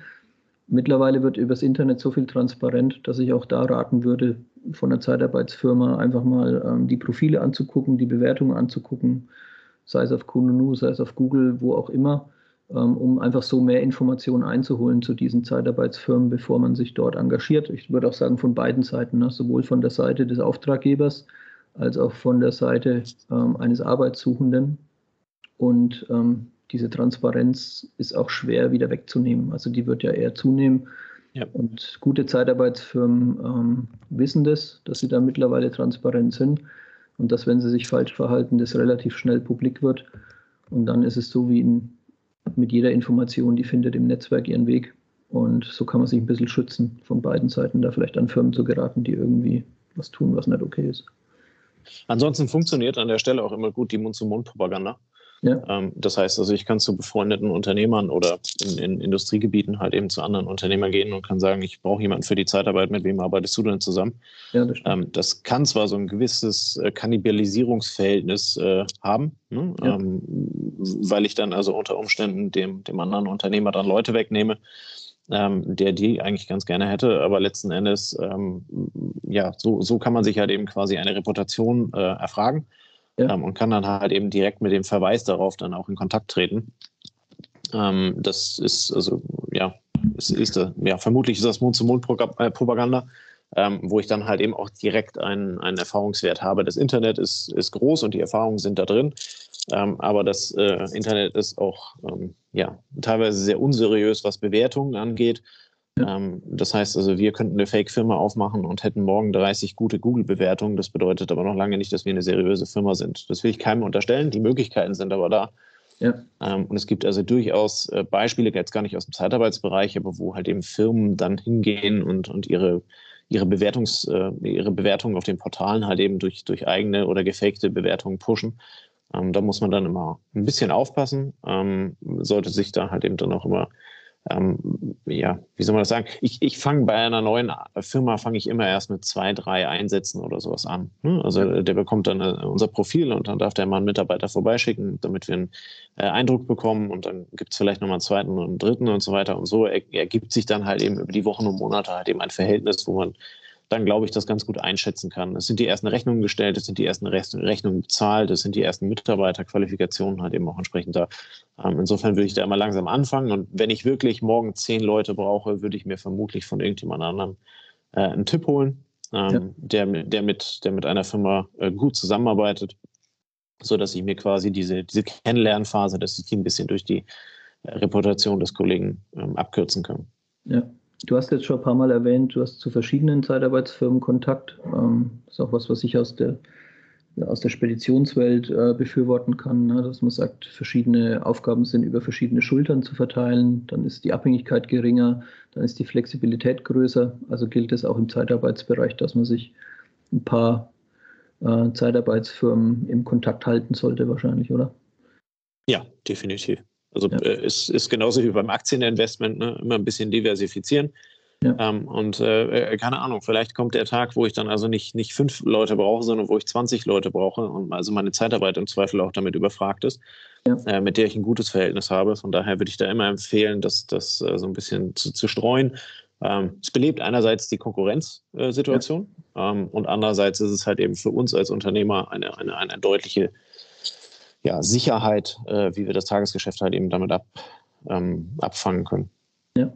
Mittlerweile wird übers Internet so viel transparent, dass ich auch da raten würde, von der Zeitarbeitsfirma einfach mal ähm, die Profile anzugucken, die Bewertungen anzugucken, sei es auf Kununu, sei es auf Google, wo auch immer. Ähm, um einfach so mehr Informationen einzuholen zu diesen Zeitarbeitsfirmen, bevor man sich dort engagiert. Ich würde auch sagen von beiden Seiten, ne? sowohl von der Seite des Auftraggebers als auch von der Seite ähm, eines Arbeitssuchenden. Und ähm, diese Transparenz ist auch schwer wieder wegzunehmen. Also die wird ja eher zunehmen. Ja. Und gute Zeitarbeitsfirmen ähm, wissen das, dass sie da mittlerweile transparent sind und dass, wenn sie sich falsch verhalten, das relativ schnell publik wird. Und dann ist es so wie in, mit jeder Information, die findet im Netzwerk ihren Weg. Und so kann man sich ein bisschen schützen, von beiden Seiten da vielleicht an Firmen zu geraten, die irgendwie was tun, was nicht okay ist. Ansonsten funktioniert an der Stelle auch immer gut die Mund-zu-Mund-Propaganda. Ja. Ähm, das heißt also, ich kann zu befreundeten Unternehmern oder in, in, Industriegebieten halt eben zu anderen Unternehmern gehen und kann sagen, ich brauche jemanden für die Zeitarbeit, mit wem arbeitest du denn zusammen? Ja, das, ähm, das kann zwar so ein gewisses äh, Kannibalisierungsverhältnis äh, haben, ne? ja. Weil ich dann also unter Umständen dem, dem anderen Unternehmer dann Leute wegnehme. Ähm, der die eigentlich ganz gerne hätte. Aber letzten Endes, ähm, ja, so, so kann man sich halt eben quasi eine Reputation äh, erfragen ja. ähm, und kann dann halt eben direkt mit dem Verweis darauf dann auch in Kontakt treten. Ähm, das ist also, ja, es ist, äh, ja, vermutlich ist das Mund-zu-Mund-Propaganda. Ähm, wo ich dann halt eben auch direkt einen, einen Erfahrungswert habe. Das Internet ist, ist groß und die Erfahrungen sind da drin, ähm, aber das äh, Internet ist auch ähm, ja, teilweise sehr unseriös, was Bewertungen angeht. Ja. Ähm, das heißt also, wir könnten eine Fake-Firma aufmachen und hätten morgen 30 gute Google-Bewertungen. Das bedeutet aber noch lange nicht, dass wir eine seriöse Firma sind. Das will ich keinem unterstellen. Die Möglichkeiten sind aber da. Ja. Ähm, und es gibt also durchaus äh, Beispiele, jetzt gar nicht aus dem Zeitarbeitsbereich, aber wo halt eben Firmen dann hingehen und, und ihre, ihre, Bewertungs, äh, ihre Bewertungen auf den Portalen halt eben durch, durch eigene oder gefakte Bewertungen pushen. Ähm, da muss man dann immer ein bisschen aufpassen, sollte sich da halt eben dann auch immer ähm, ja, wie soll man das sagen? Ich, ich fange bei einer neuen Firma, fange ich immer erst mit zwei, drei Einsätzen oder sowas an. Ne? Also der bekommt dann äh, unser Profil und dann darf der mal einen Mitarbeiter vorbeischicken, damit wir einen äh, Eindruck bekommen und dann gibt es vielleicht nochmal einen zweiten und einen dritten und so weiter. Und so ergibt sich dann halt eben über die Wochen und Monate halt eben ein Verhältnis, wo man dann glaube ich, das ganz gut einschätzen kann. Es sind die ersten Rechnungen gestellt, es sind die ersten Rechnungen bezahlt, es sind die ersten Mitarbeiterqualifikationen halt eben auch entsprechend da. Ähm, insofern würde ich da immer langsam anfangen und wenn ich wirklich morgen zehn Leute brauche, würde ich mir vermutlich von irgendjemand anderem äh, einen Tipp holen, ähm, ja. der, der, mit, der mit einer Firma äh, gut zusammenarbeitet, so dass ich mir quasi diese, diese Kennenlernphase, dass ich die ein bisschen durch die äh, Reputation des Kollegen ähm, abkürzen kann. Ja. Du hast jetzt schon ein paar Mal erwähnt, du hast zu verschiedenen Zeitarbeitsfirmen Kontakt. Ähm, das ist auch was, was ich aus der, aus der Speditionswelt äh, befürworten kann, ne? dass man sagt, verschiedene Aufgaben sind über verschiedene Schultern zu verteilen. Dann ist die Abhängigkeit geringer, dann ist die Flexibilität größer. Also gilt es auch im Zeitarbeitsbereich, dass man sich ein paar äh, Zeitarbeitsfirmen im Kontakt halten sollte, wahrscheinlich, oder? Ja, definitiv. Also ja. äh, ist, ist genauso wie beim Aktieninvestment, ne? immer ein bisschen diversifizieren. Ja. Ähm, und äh, äh, keine Ahnung, vielleicht kommt der Tag, wo ich dann also nicht, nicht fünf Leute brauche, sondern wo ich 20 Leute brauche und also meine Zeitarbeit im Zweifel auch damit überfragt ist, ja. äh, mit der ich ein gutes Verhältnis habe. Von daher würde ich da immer empfehlen, das, das äh, so ein bisschen zu, zu streuen. Ähm, es belebt einerseits die Konkurrenzsituation ja. ähm, und andererseits ist es halt eben für uns als Unternehmer eine, eine, eine deutliche ja, Sicherheit, äh, wie wir das Tagesgeschäft halt eben damit ab, ähm, abfangen können. Ja,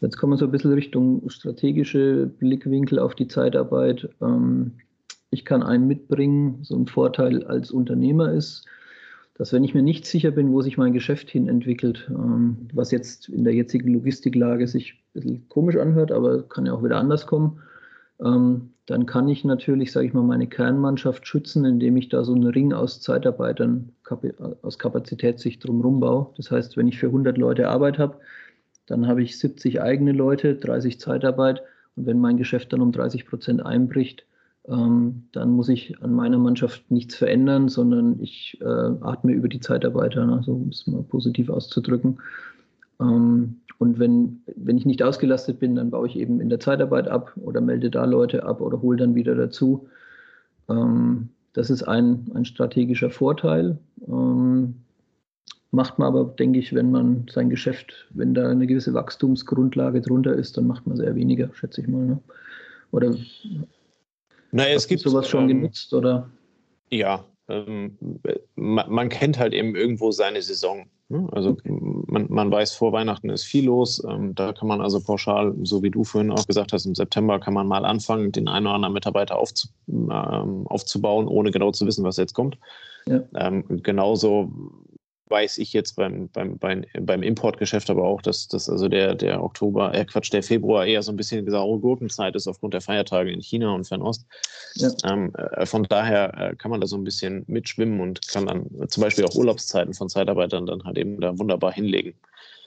jetzt kommen wir so ein bisschen Richtung strategische Blickwinkel auf die Zeitarbeit. Ähm, ich kann einen mitbringen, so ein Vorteil als Unternehmer ist, dass wenn ich mir nicht sicher bin, wo sich mein Geschäft hin entwickelt, ähm, was jetzt in der jetzigen Logistiklage sich ein bisschen komisch anhört, aber kann ja auch wieder anders kommen, ähm, dann kann ich natürlich, sage ich mal, meine Kernmannschaft schützen, indem ich da so einen Ring aus Zeitarbeitern aus Kapazitätssicht drumherum baue. Das heißt, wenn ich für 100 Leute Arbeit habe, dann habe ich 70 eigene Leute, 30 Zeitarbeit. Und wenn mein Geschäft dann um 30 Prozent einbricht, ähm, dann muss ich an meiner Mannschaft nichts verändern, sondern ich äh, atme über die Zeitarbeiter, ne, so um es mal positiv auszudrücken. Ähm, und wenn, wenn ich nicht ausgelastet bin, dann baue ich eben in der Zeitarbeit ab oder melde da Leute ab oder hole dann wieder dazu. Ähm, das ist ein, ein strategischer Vorteil. Ähm, macht man aber, denke ich, wenn man sein Geschäft, wenn da eine gewisse Wachstumsgrundlage drunter ist, dann macht man sehr weniger, schätze ich mal. Ne? Oder naja, es gibt sowas schon ähm, genutzt, oder? Ja, ähm, man, man, kennt halt eben irgendwo seine Saison. Ne? Also man, man weiß, vor Weihnachten ist viel los. Ähm, da kann man also pauschal, so wie du vorhin auch gesagt hast, im September kann man mal anfangen, den einen oder anderen Mitarbeiter aufzu, ähm, aufzubauen, ohne genau zu wissen, was jetzt kommt. Ja. Ähm, genauso weiß ich jetzt beim, beim, beim, beim Importgeschäft aber auch, dass, dass also der, der Oktober, äh Quatsch, der Februar eher so ein bisschen saure Gurkenzeit ist aufgrund der Feiertage in China und Fernost. Ja. Ähm, äh, von daher äh, kann man da so ein bisschen mitschwimmen und kann dann zum Beispiel auch Urlaubszeiten von Zeitarbeitern dann halt eben da wunderbar hinlegen.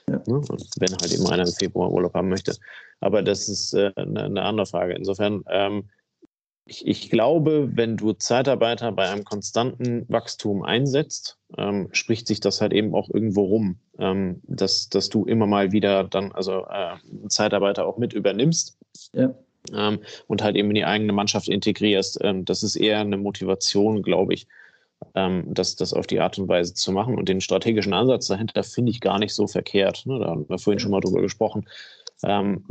Ja. Ne? Wenn halt eben einer im Februar Urlaub haben möchte. Aber das ist äh, eine, eine, andere Frage. Insofern ähm, ich, ich, glaube, wenn du Zeitarbeiter bei einem konstanten Wachstum einsetzt, ähm, spricht sich das halt eben auch irgendwo rum, ähm, dass, dass du immer mal wieder dann also äh, Zeitarbeiter auch mit übernimmst. Ja. Ähm, und halt eben in die eigene Mannschaft integrierst. Ähm, das ist eher eine Motivation, glaube ich, ähm, das, das auf die Art und Weise zu machen. Und den strategischen Ansatz dahinter finde ich gar nicht so verkehrt. Ne? Da haben wir vorhin schon mal drüber gesprochen. Ähm,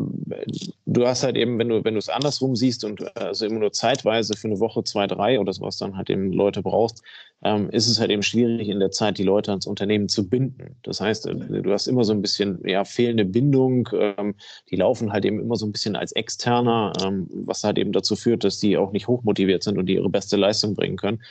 du hast halt eben, wenn du, wenn du es andersrum siehst und äh, also immer nur zeitweise für eine Woche, zwei, drei oder sowas dann halt eben Leute brauchst, ähm, ist es halt eben schwierig in der Zeit, die Leute ans Unternehmen zu binden. Das heißt, äh, du hast immer so ein bisschen ja, fehlende Bindung, ähm, die laufen halt eben immer so ein bisschen als externer, ähm, was halt eben dazu führt, dass die auch nicht hochmotiviert sind und die ihre beste Leistung bringen können.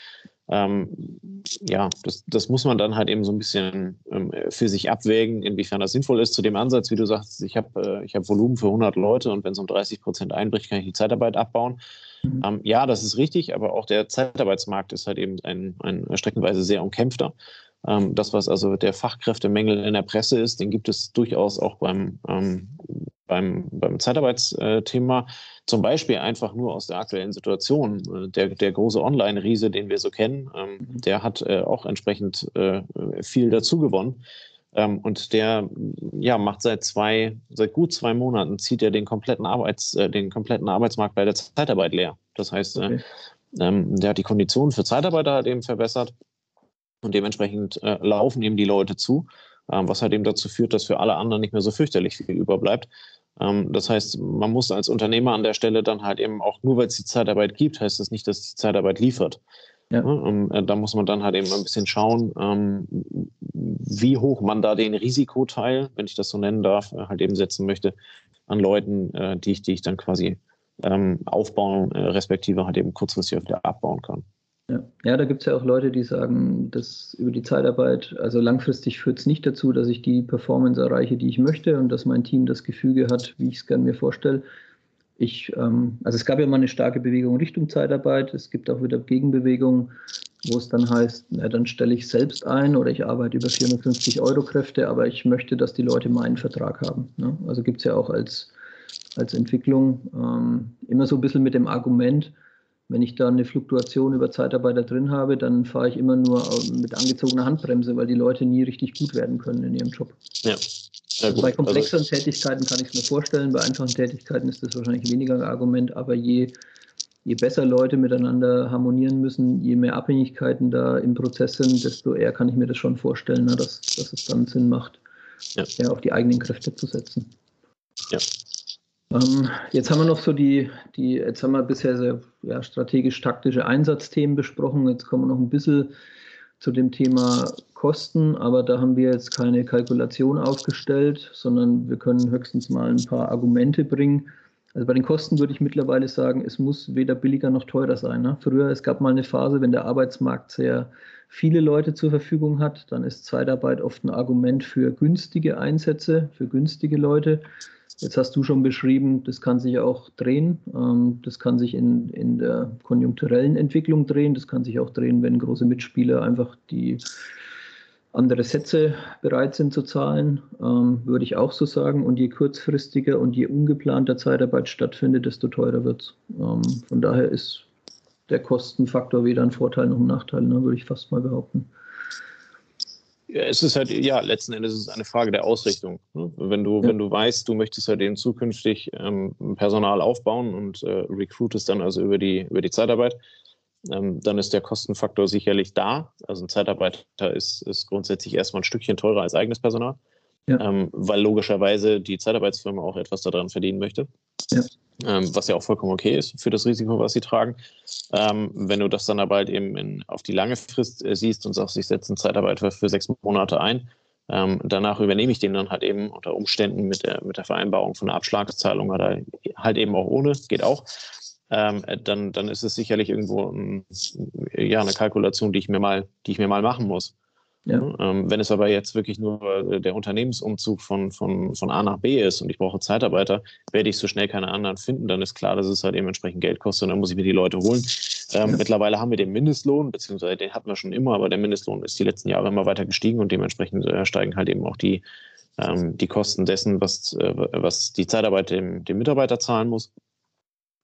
Ähm, ja, das, das muss man dann halt eben so ein bisschen ähm, für sich abwägen, inwiefern das sinnvoll ist. Zu dem Ansatz, wie du sagst, ich habe äh, ich hab Volumen für 100 Leute und wenn es um 30 Prozent einbricht, kann ich die Zeitarbeit abbauen. Mhm. Ähm, ja, das ist richtig, aber auch der Zeitarbeitsmarkt ist halt eben ein, ein streckenweise sehr umkämpfter. Ähm, das, was also der Fachkräftemängel in der Presse ist, den gibt es durchaus auch beim, ähm, beim, beim Zeitarbeitsthema. Zum Beispiel einfach nur aus der aktuellen Situation. Äh, der, der große Online-Riese, den wir so kennen, ähm, mhm. der hat äh, auch entsprechend äh, viel dazu gewonnen. Ähm, und der ja, macht seit zwei, seit gut zwei Monaten zieht er den kompletten Arbeits, den kompletten Arbeitsmarkt bei der Zeitarbeit leer. Das heißt, okay. ähm, der hat die Konditionen für Zeitarbeiter halt eben verbessert und dementsprechend äh, laufen ihm die Leute zu, ähm, was halt eben dazu führt, dass für alle anderen nicht mehr so fürchterlich viel überbleibt. Ähm, das heißt, man muss als Unternehmer an der Stelle dann halt eben auch, nur weil es die Zeitarbeit gibt, heißt das nicht, dass die Zeitarbeit liefert. Ja. Und äh, da muss man dann halt eben ein bisschen schauen, ähm, wie hoch man da den Risikoteil, wenn ich das so nennen darf, äh, halt eben setzen möchte an Leuten, äh, die, ich, die ich dann quasi ähm, aufbauen, respektive halt eben kurzfristig wieder abbauen kann. Ja, ja da gibt es ja auch Leute, die sagen, dass über die Zeitarbeit, also langfristig führt es nicht dazu, dass ich die Performance erreiche, die ich möchte und dass mein Team das Gefüge hat, wie ich es gerne mir vorstelle. Ich, ähm, also es gab ja mal eine starke Bewegung Richtung Zeitarbeit, es gibt auch wieder Gegenbewegungen, wo es dann heißt, na, dann stelle ich selbst ein oder ich arbeite über 450 Euro Kräfte, aber ich möchte, dass die Leute meinen Vertrag haben. Ne? Also gibt es ja auch als, als Entwicklung ähm, immer so ein bisschen mit dem Argument, wenn ich da eine Fluktuation über Zeitarbeiter drin habe, dann fahre ich immer nur mit angezogener Handbremse, weil die Leute nie richtig gut werden können in ihrem Job. Ja. Also bei komplexeren also, Tätigkeiten kann ich es mir vorstellen, bei einfachen Tätigkeiten ist das wahrscheinlich weniger ein Argument, aber je, je besser Leute miteinander harmonieren müssen, je mehr Abhängigkeiten da im Prozess sind, desto eher kann ich mir das schon vorstellen, ne, dass, dass es dann Sinn macht, ja. ja auf die eigenen Kräfte zu setzen. Ja. Ähm, jetzt haben wir noch so die, die jetzt haben wir bisher sehr ja, strategisch-taktische Einsatzthemen besprochen. Jetzt kommen wir noch ein bisschen zu dem Thema Kosten, aber da haben wir jetzt keine Kalkulation aufgestellt, sondern wir können höchstens mal ein paar Argumente bringen. Also bei den Kosten würde ich mittlerweile sagen, es muss weder billiger noch teurer sein. Ne? Früher, es gab mal eine Phase, wenn der Arbeitsmarkt sehr viele Leute zur Verfügung hat, dann ist Zeitarbeit oft ein Argument für günstige Einsätze, für günstige Leute. Jetzt hast du schon beschrieben, das kann sich auch drehen. Ähm, das kann sich in, in der konjunkturellen Entwicklung drehen. Das kann sich auch drehen, wenn große Mitspieler einfach die andere Sätze bereit sind zu zahlen, ähm, würde ich auch so sagen. Und je kurzfristiger und je ungeplanter Zeitarbeit stattfindet, desto teurer wird es. Ähm, von daher ist der Kostenfaktor weder ein Vorteil noch ein Nachteil, ne, würde ich fast mal behaupten es ist halt, ja, letzten Endes ist es eine Frage der Ausrichtung. Ne? Wenn du, ja. wenn du weißt, du möchtest halt eben zukünftig ähm, Personal aufbauen und äh, recruitest dann also über die, über die Zeitarbeit, ähm, dann ist der Kostenfaktor sicherlich da. Also ein Zeitarbeiter ist, ist grundsätzlich erstmal ein Stückchen teurer als eigenes Personal, ja. ähm, weil logischerweise die Zeitarbeitsfirma auch etwas daran verdienen möchte. Ja ähm, was ja auch vollkommen okay ist für das Risiko, was sie tragen. Ähm, wenn du das dann aber halt eben in, auf die lange Frist äh, siehst und sagst, ich setze einen Zeitarbeiter für sechs Monate ein, Ähm, danach übernehme ich den dann halt eben unter Umständen mit der, mit der Vereinbarung von einer Abschlagszahlung oder halt eben auch ohne, geht auch. Ähm, dann, dann ist es sicherlich irgendwo ein, ja, eine Kalkulation, die ich mir mal, die ich mir mal machen muss. Ja. Ähm, wenn es aber jetzt wirklich nur äh, der Unternehmensumzug von, von, von A nach B ist und ich brauche Zeitarbeiter, werde ich so schnell keine anderen finden, dann ist klar, dass es halt dementsprechend Geld kostet und dann muss ich mir die Leute holen. Ähm, ja. Mittlerweile haben wir den Mindestlohn, beziehungsweise den hatten wir schon immer, aber der Mindestlohn ist die letzten Jahre immer weiter gestiegen und dementsprechend äh, steigen halt eben auch die, ähm, die Kosten dessen, was, äh, was die Zeitarbeit dem, dem Mitarbeiter zahlen muss,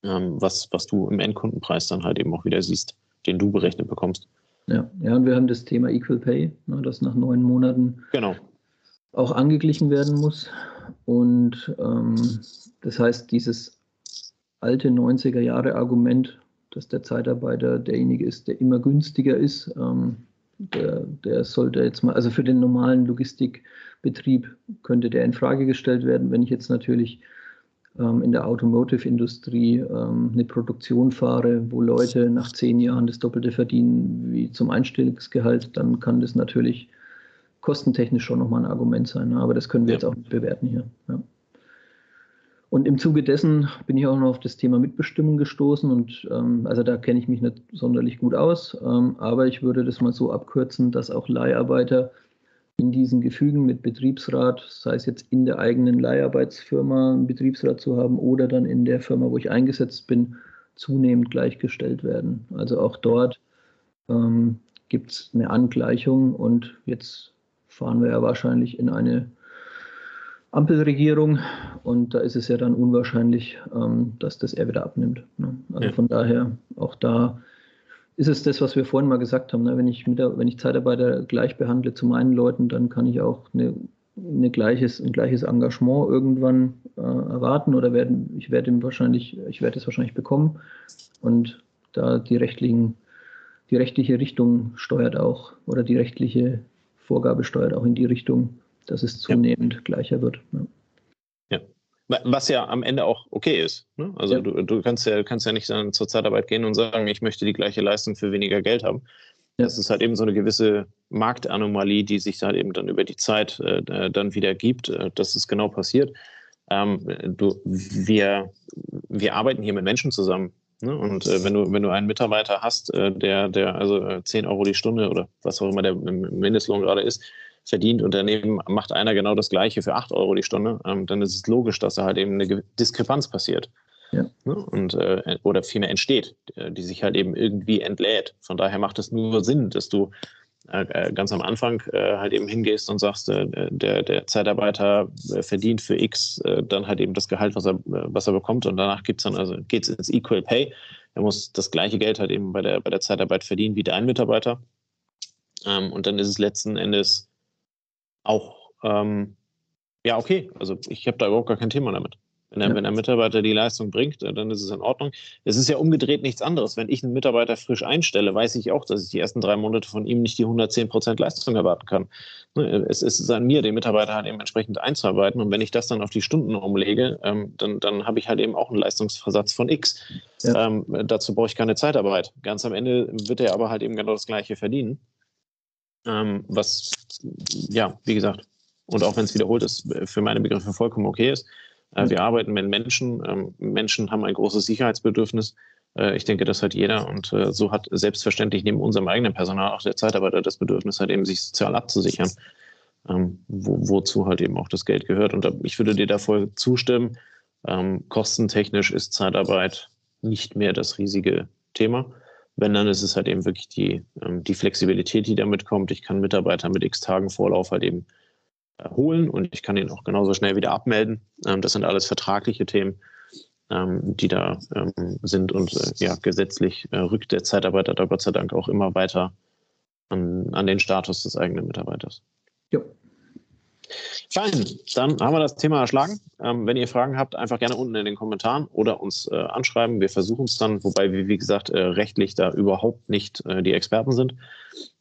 ähm, was, was du im Endkundenpreis dann halt eben auch wieder siehst, den du berechnet bekommst. Ja, ja, und wir haben das Thema Equal Pay, ne, das nach neun Monaten genau. auch angeglichen werden muss. Und ähm, das heißt, dieses alte 90er Jahre Argument, dass der Zeitarbeiter derjenige ist, der immer günstiger ist, ähm, der, der sollte jetzt mal, also für den normalen Logistikbetrieb könnte der in Frage gestellt werden, wenn ich jetzt natürlich in der Automotive-Industrie ähm, eine Produktion fahre, wo Leute nach zehn Jahren das Doppelte verdienen wie zum Einstellungsgehalt, dann kann das natürlich kostentechnisch schon nochmal ein Argument sein. Ne? Aber das können wir ja. jetzt auch nicht bewerten hier. Ja. Und im Zuge dessen bin ich auch noch auf das Thema Mitbestimmung gestoßen und ähm, also da kenne ich mich nicht sonderlich gut aus, ähm, aber ich würde das mal so abkürzen, dass auch Leiharbeiter in diesen Gefügen mit Betriebsrat, sei es jetzt in der eigenen Leiharbeitsfirma einen Betriebsrat zu haben oder dann in der Firma, wo ich eingesetzt bin, zunehmend gleichgestellt werden. Also auch dort ähm, gibt es eine Angleichung und jetzt fahren wir ja wahrscheinlich in eine Ampelregierung und da ist es ja dann unwahrscheinlich, ähm, dass das er wieder abnimmt. Ne? Also ja. von daher auch da ist es das, was wir vorhin mal gesagt haben. Ne? Wenn, ich mit wenn ich Zeitarbeiter gleich behandle zu meinen Leuten, dann kann ich auch eine, eine gleiches, ein gleiches Engagement irgendwann äh, erwarten oder werden, ich werde wahrscheinlich, ich werde es wahrscheinlich bekommen. Und da die rechtlichen, die rechtliche Richtung steuert auch oder die rechtliche Vorgabe steuert auch in die Richtung, dass es zunehmend ja. gleicher wird. Ja. Was ja am Ende auch okay ist. Ne? Also ja. du, du, kannst ja, kannst ja nicht dann zur Zeitarbeit gehen und sagen, ich möchte die gleiche Leistung für weniger Geld haben. Ja. Das ist halt eben so eine gewisse Marktanomalie, die sich halt eben dann über die Zeit äh, dann wieder gibt, äh, dass es genau passiert. Ähm, du, wir, wir arbeiten hier mit Menschen zusammen. Ne? Und äh, wenn du, wenn du einen Mitarbeiter hast, äh, der, der also 10 äh, Euro die Stunde oder was auch immer der Mindestlohn gerade ist, verdient und daneben macht einer genau das Gleiche für 8 Euro die Stunde, ähm, dann ist es logisch, dass da halt eben eine Diskrepanz passiert. Ja. Ne? Und, äh, oder vielmehr entsteht, äh, die sich halt eben irgendwie entlädt. Von daher macht es nur Sinn, dass du äh, äh ganz am Anfang äh, halt eben hingehst und sagst, äh, der, der Zeitarbeiter verdient für X dann halt eben das Gehalt, was er, was er bekommt und danach gibt's dann, also geht's ins Equal Pay. Er muss das gleiche Geld halt eben bei der, bei der Zeitarbeit verdienen wie dein Mitarbeiter. Ähm, und dann ist es letzten Endes auch, ähm, ja, okay. Also ich habe da überhaupt gar kein Thema damit. Wenn der, ja. wenn der Mitarbeiter die Leistung bringt, äh, dann ist es in Ordnung. Es ist ja umgedreht nichts anderes. Wenn ich einen Mitarbeiter frisch einstelle, weiß ich auch, dass ich die ersten drei Monate von ihm nicht die 110 Prozent Leistung erwarten kann. Ne, es ist an mir, den Mitarbeiter halt eben entsprechend einzuarbeiten. Und wenn ich das dann auf die Stunden umlege, ähm, dann, dann habe ich halt eben auch einen Leistungsversatz von X. Ja. Ähm, dazu brauche ich keine Zeitarbeit. Ganz am Ende wird er aber halt eben genau das Gleiche verdienen. Ähm, was, ja, wie gesagt, und auch wenn es wiederholt ist, für meine Begriffe vollkommen okay ist. Äh, wir arbeiten mit Menschen. Ähm, Menschen haben ein großes Sicherheitsbedürfnis. Äh, ich denke, das hat jeder. Und äh, so hat selbstverständlich neben unserem eigenen Personal auch der Zeitarbeiter das Bedürfnis, halt eben sich sozial abzusichern. Ähm, wo, wozu halt eben auch das Geld gehört. Und ich würde dir da voll zustimmen. Ähm, kostentechnisch ist Zeitarbeit nicht mehr das riesige Thema. Wenn, dann ist es halt eben wirklich die, ähm, die Flexibilität, die damit kommt. Ich kann Mitarbeiter mit x Tagen Vorlauf halt eben äh, holen und ich kann ihn auch genauso schnell wieder abmelden. Ähm, das sind alles vertragliche Themen, ähm, die da sind und äh, ja, gesetzlich äh, rückt der Zeitarbeiter da Gott sei Dank auch immer weiter an, an den Status des eigenen Mitarbeiters. Ja. Fein, dann haben wir das Thema erschlagen. Ähm, wenn ihr Fragen habt, einfach gerne unten in den Kommentaren oder uns äh, anschreiben. Wir versuchen es dann, wobei wir, wie gesagt, äh, rechtlich da überhaupt nicht äh, die Experten sind.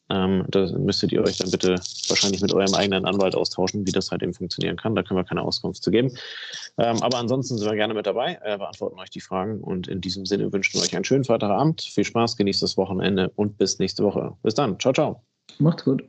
Ähm, da müsstet ihr euch dann bitte wahrscheinlich mit eurem eigenen Anwalt austauschen, wie das halt eben funktionieren kann. Da können wir keine Auskunft zu geben. Ähm, aber ansonsten sind wir gerne mit dabei, äh, beantworten euch die Fragen und in diesem Sinne wünschen wir euch einen schönen Freitagabend. Viel Spaß, genießt das Wochenende und bis nächste Woche. Bis dann. Ciao, ciao. Macht's gut.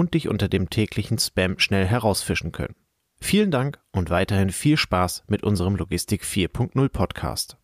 und dich unter dem täglichen Spam schnell herausfischen können. Vielen Dank und weiterhin viel Spaß mit unserem Logistik 4.0 Podcast.